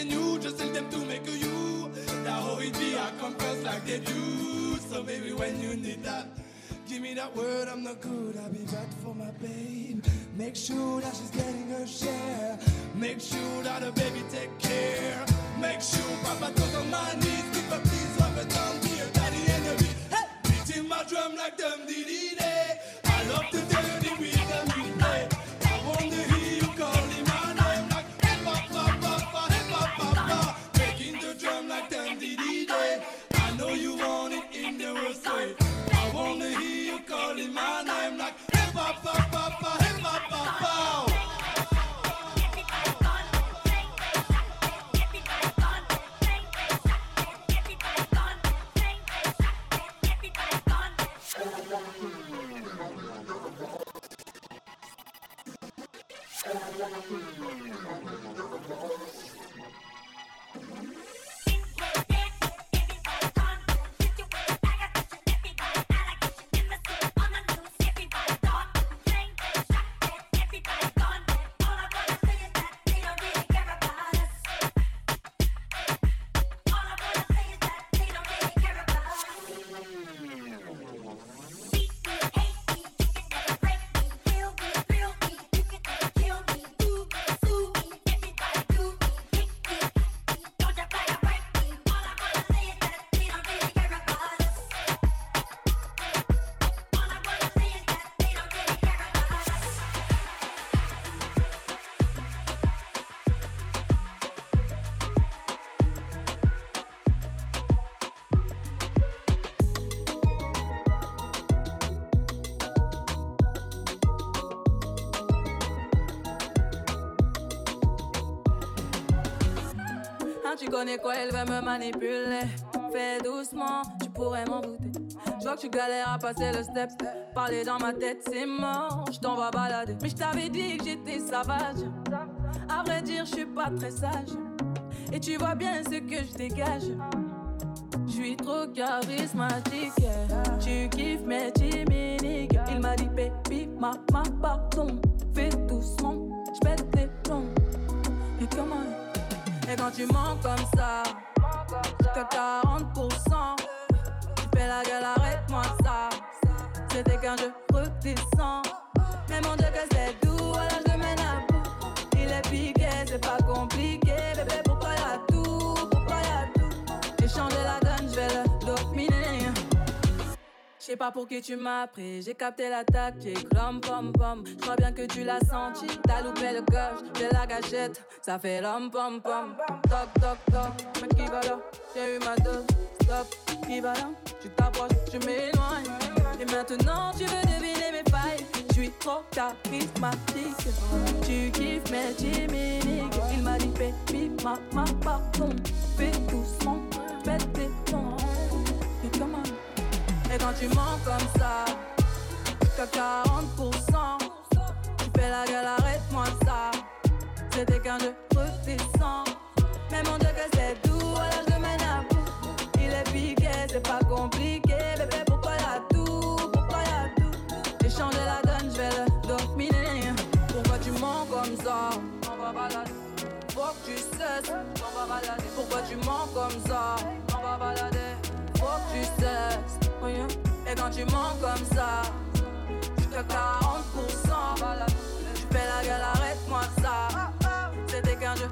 and taking you, just tell them to make a you. That how it be, I come first like they do. So baby, when you need that. Give me that word, I'm not good. I'll be back for my babe. Make sure that she's getting her share. Make sure that her baby take care. Make sure Papa goes on my knees. Keep her please rub it down here. Daddy enemy. Hey, beating my drum like them did connais quoi, elle veut me manipuler. Fais doucement, tu pourrais m'en douter. Je vois que tu galères à passer le step. Parler dans ma tête, c'est mort, je t'en vais balader. Mais je t'avais dit que j'étais sauvage. À vrai dire, je suis pas très sage. Et tu vois bien ce que je dégage. Je suis trop charismatique. Tu kiffes mes chimiques. Il m'a dit, baby, ma, ma, pardon. Fais doucement, je pète les plombs. Et comment Et quand tu mens comme ça, jusqu'à 40%. Tu fais la gueule, arrête-moi ça. C'était qu'un jeu redescends. Mais mon Dieu, que c'est doux, sais pas pour qui tu m'as pris, j'ai capté la tactique, rom pom pom. Je crois bien que tu l'as senti, t'as loupé le coche, j'ai la gâchette, ça fait rom pom pom. Toc toc toc, mais qui va là? J'ai eu ma dose, stop, qui va là? Tu t'approches, je m'éloigne. Et maintenant tu veux deviner mes failles, je suis trop charismatique. Tu kiffes mes chimiques, il m'a dit baby, ma, ma, pardon. Fais doucement, fais tes tons. Et quand tu mens comme ça, jusqu'à 40%, tu fais la gueule, arrête-moi ça. C'était qu'un jeu redescends. Mais mon Dieu, que c'est doux, alors je mène à bout. Il est piqué, c'est pas compliqué. Bébé, pourquoi y'a tout Pourquoi y'a tout? J'ai changé la donne, je vais le dominer. Pourquoi tu mens comme ça? On va balader. Faut que tu cesses. Pourquoi tu mens comme ça? On va balader. Et quand tu mens comme ça, jusqu'à 40%, tu fais la gueule, arrête-moi ça. C'était qu'un jeu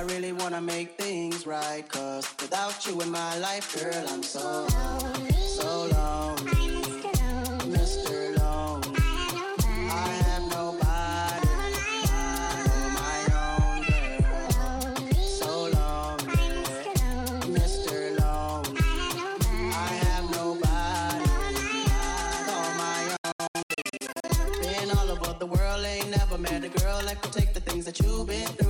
I really wanna make things right. Cause without you in my life, girl, I'm so lonely. So lonely. Mr. Lonely. I have nobody. The world ain't never met a girl that could take the things that you've been through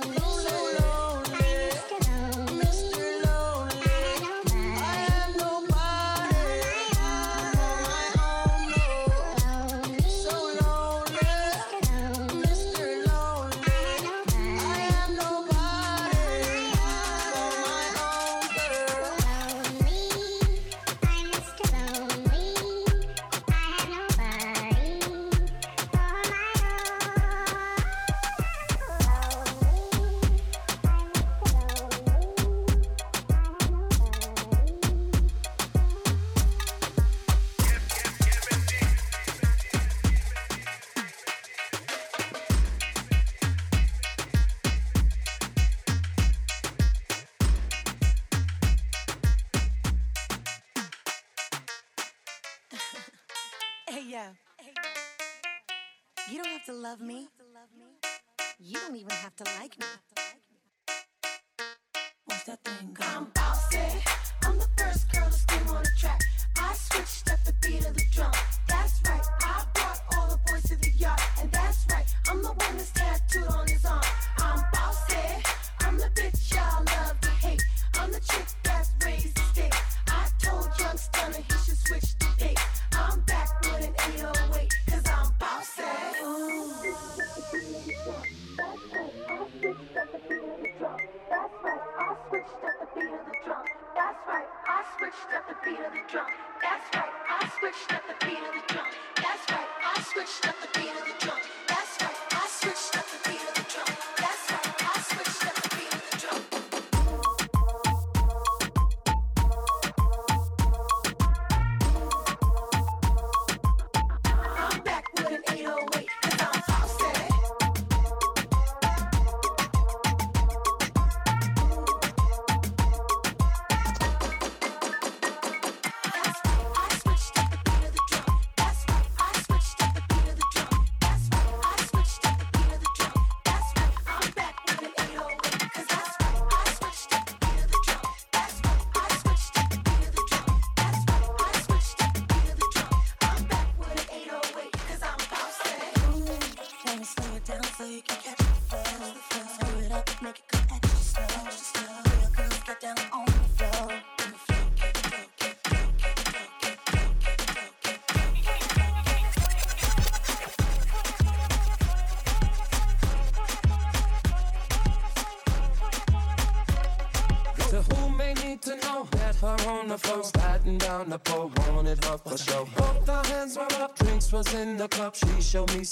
You don't have to love me. You don't even have to like me. What's that thing? I'm bossy. I'm the first girl to scream on the track. I switched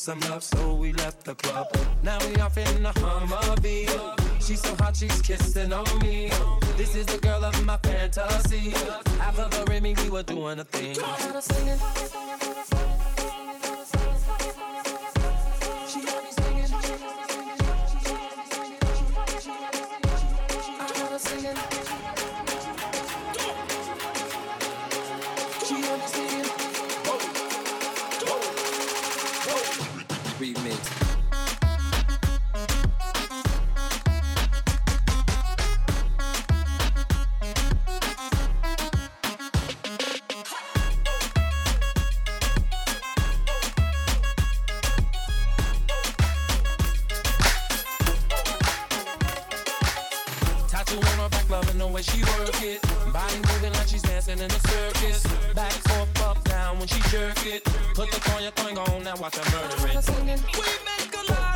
some love. Some on where she work it. Body moving like she's dancing in a circus. Back forth, up, down when she jerk it. Put the coin, your coin on, now watch her murder it. We make a lot.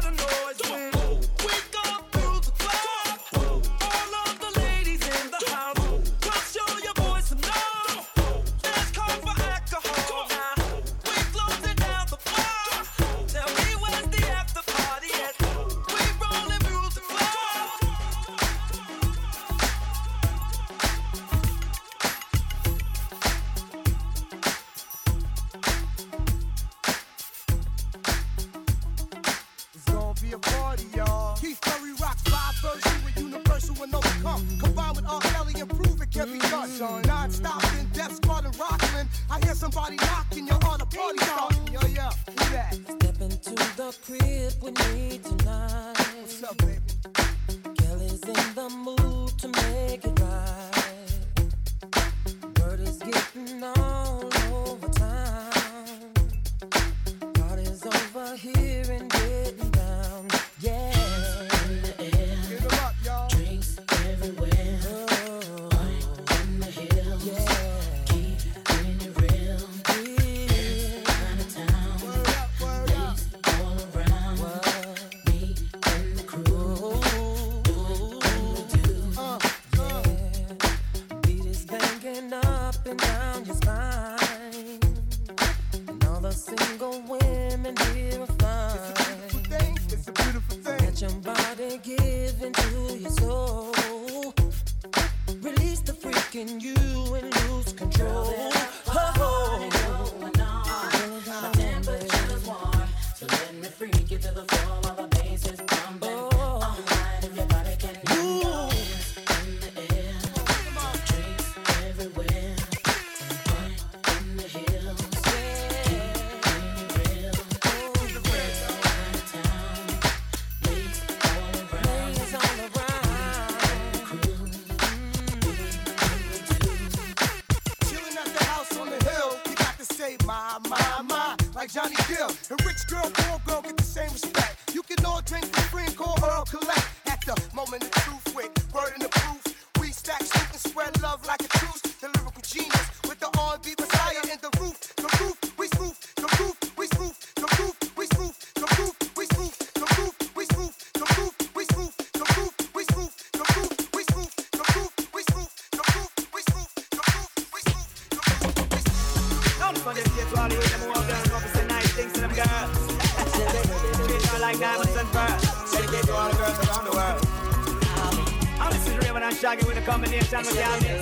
Shaggy with a combination with Galvin.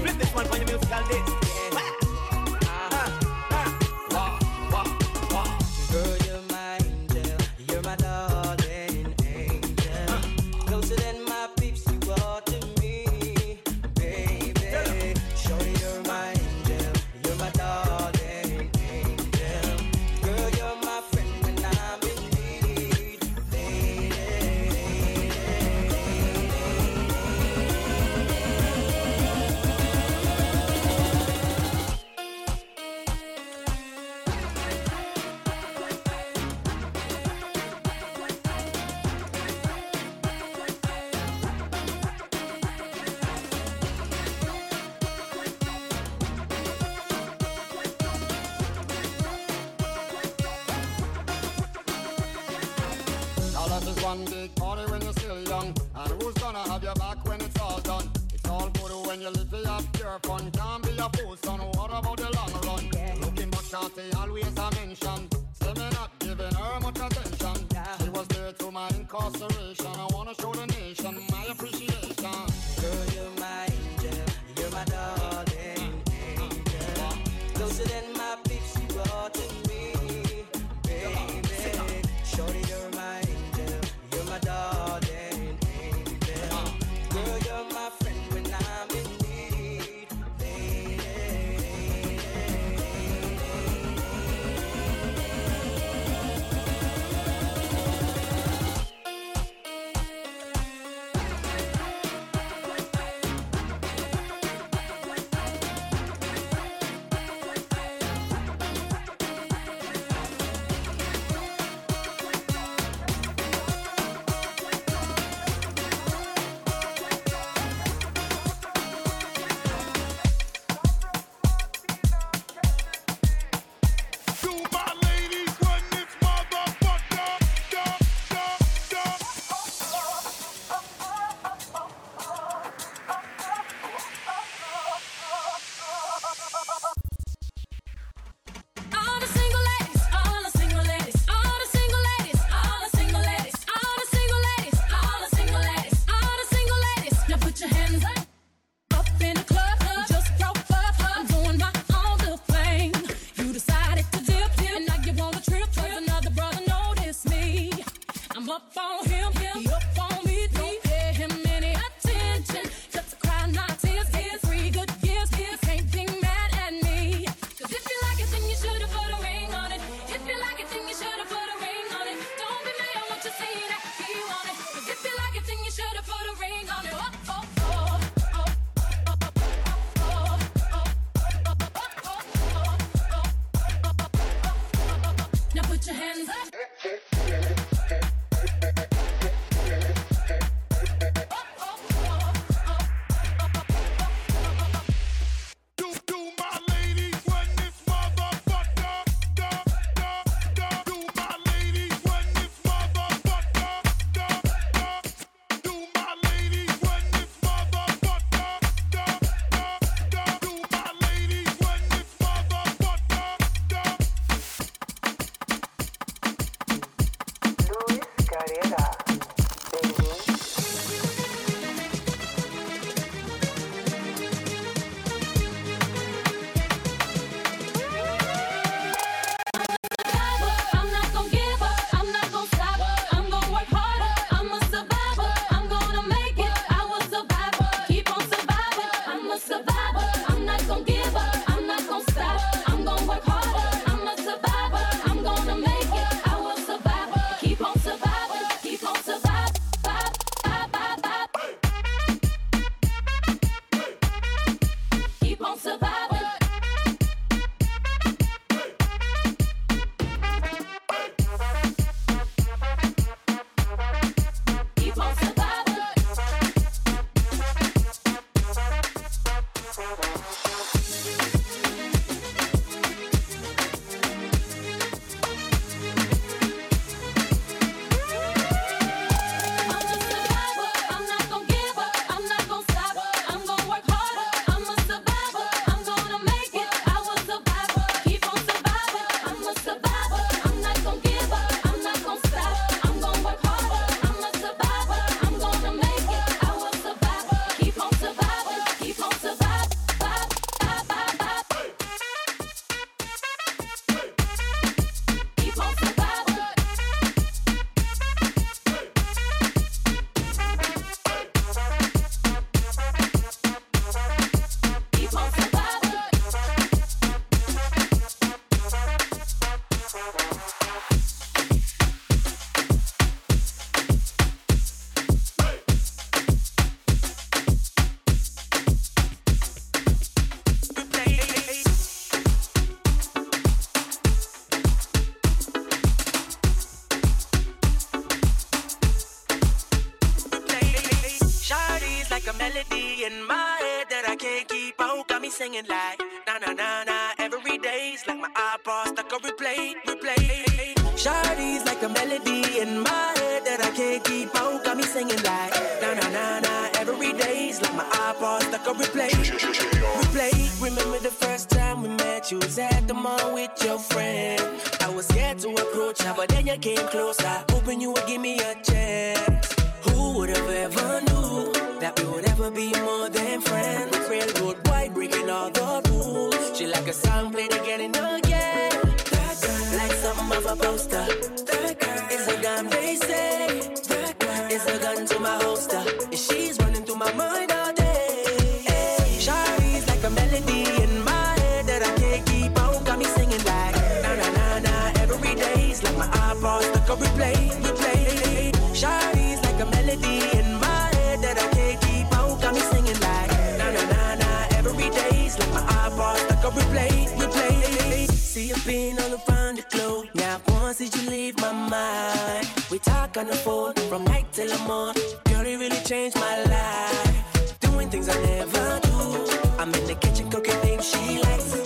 Flip this one for your musical disc. accident. Me singing like na na na na every day's like my iPod stuck on replay, replay. Shawty's like a melody in my head that I can't keep out. Got me singing like na na na na every day's like my iPod stuck on replay, replay. Remember the first time we met? You was at the mall with your friend. I was scared to approach her, but then you came closer, hoping you would give me a chance. Who would have ever knew that we would ever be more than friends? Railroad boy breaking all the rules. She like a song played again and again. That girl, like something of a poster. That girl is a gun, they say. That girl is a gun to my holster. And she's running through my mind all day. Hey, Shawty's like a melody in my head that I can't keep out. Got me singing like na na na na every day's like my iPod stuck on replay. Been all around the globe. Now once did you leave my mind? We talk on the phone from night till the morning. Girl, it really changed my life. Doing things I never do. I'm in the kitchen cooking things she likes.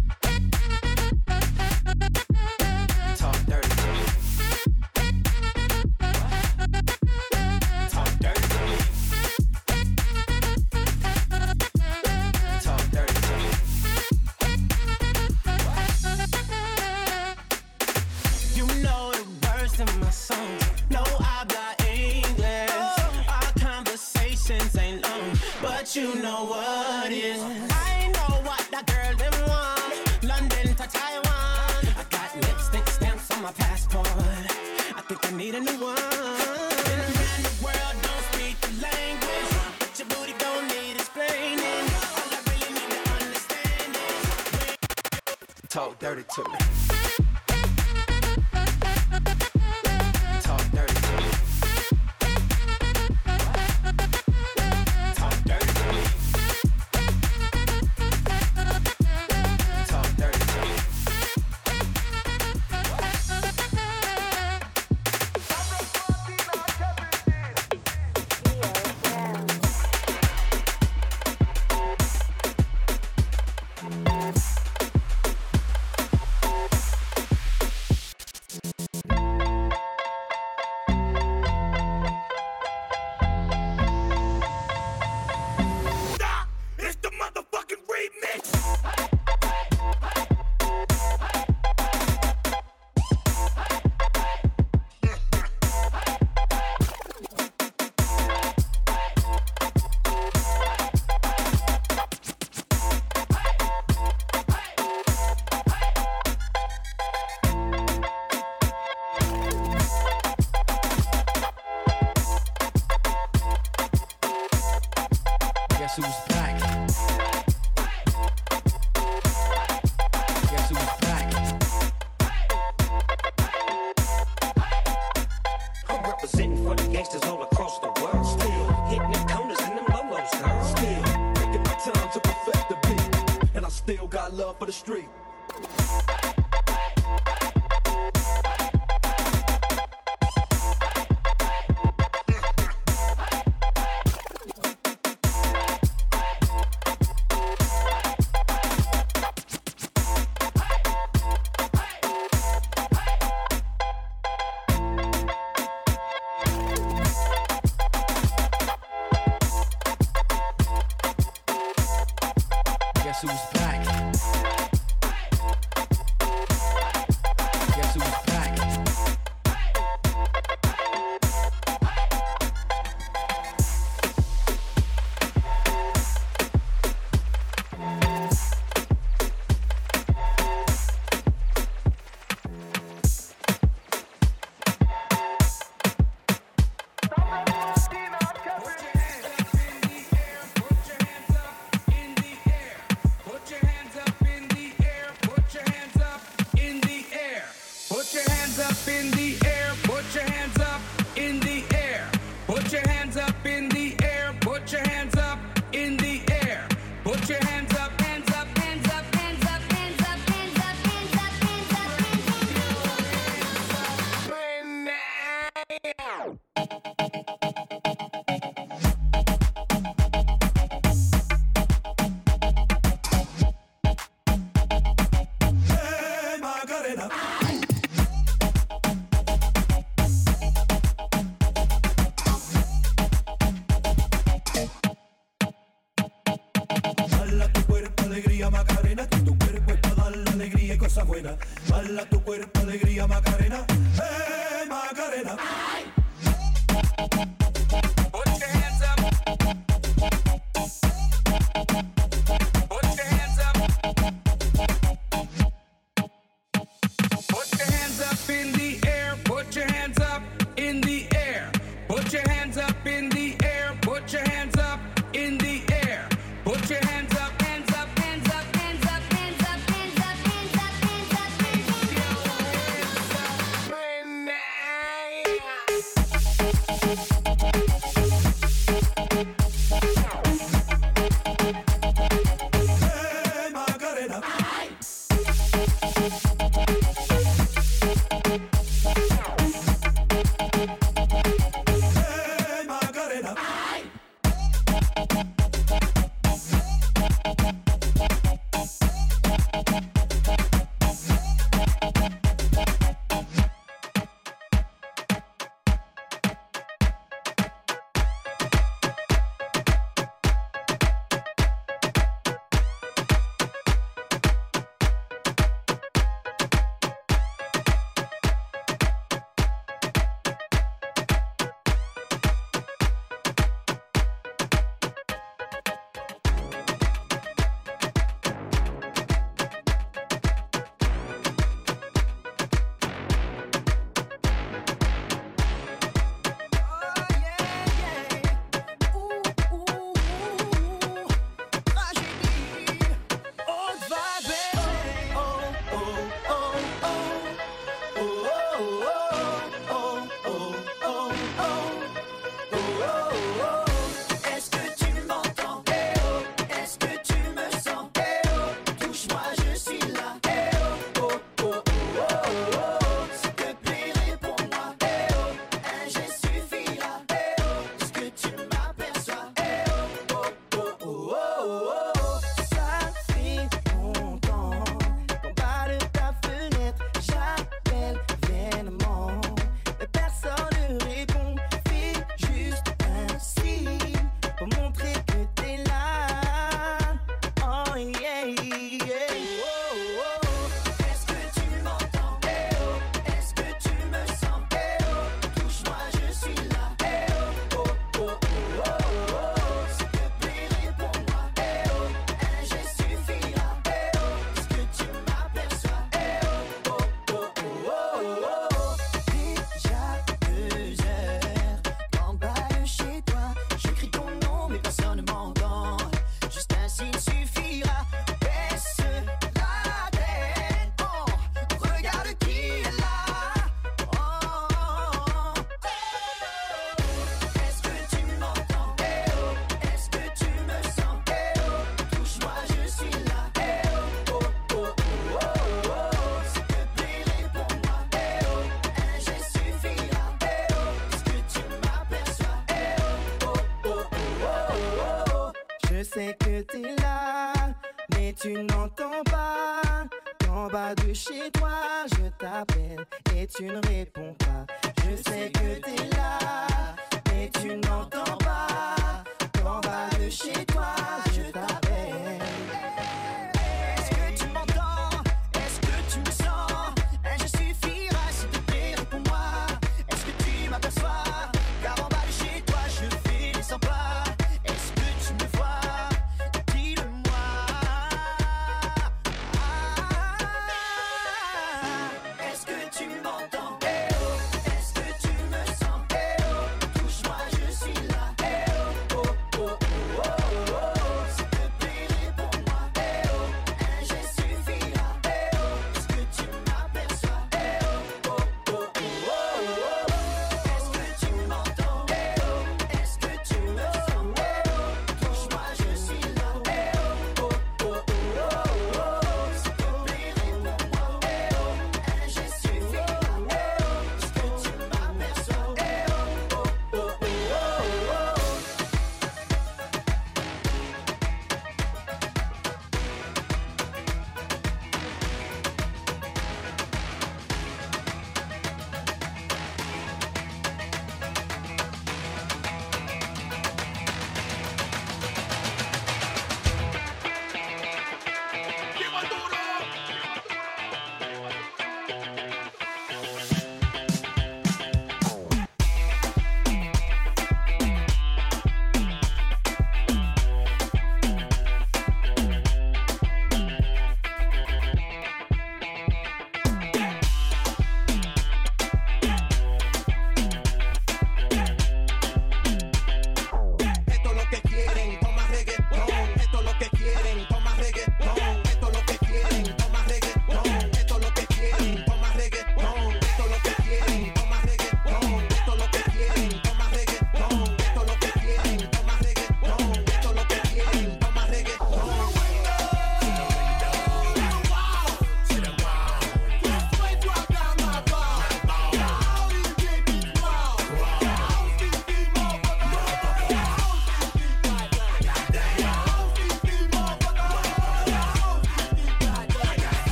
who's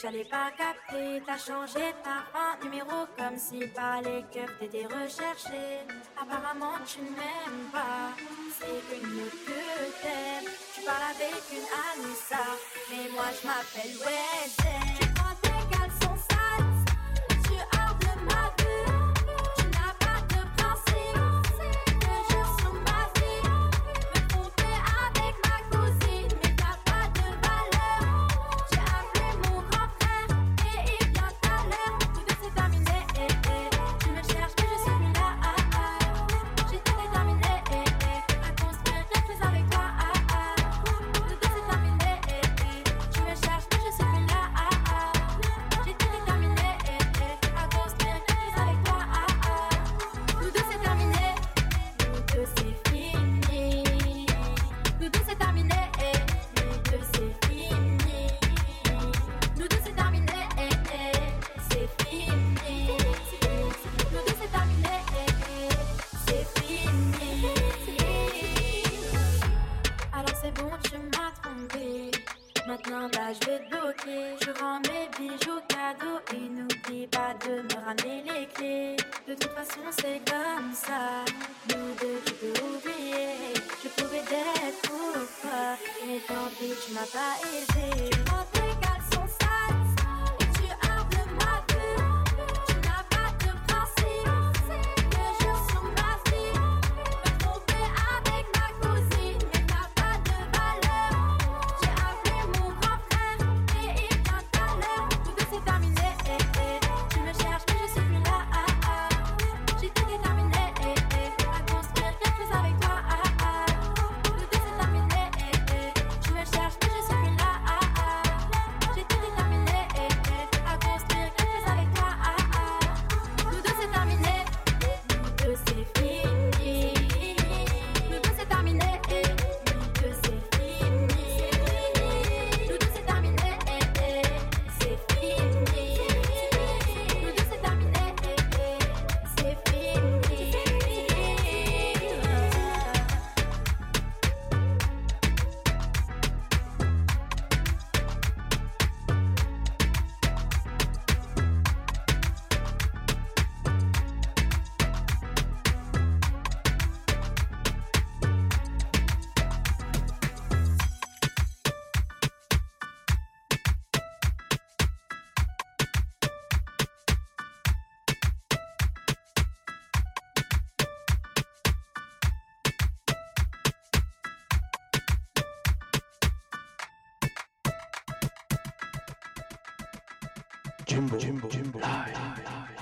j'allais pas capter. T'as changé ta un numéro comme si pas les keufs t'étais recherché. Apparemment, tu ne m'aimes pas. C'est une autre que t'aimes. Tu parles avec une Anissa, mais moi je m'appelle Wesley. Jimbow, Jimbow, Jimbow, live.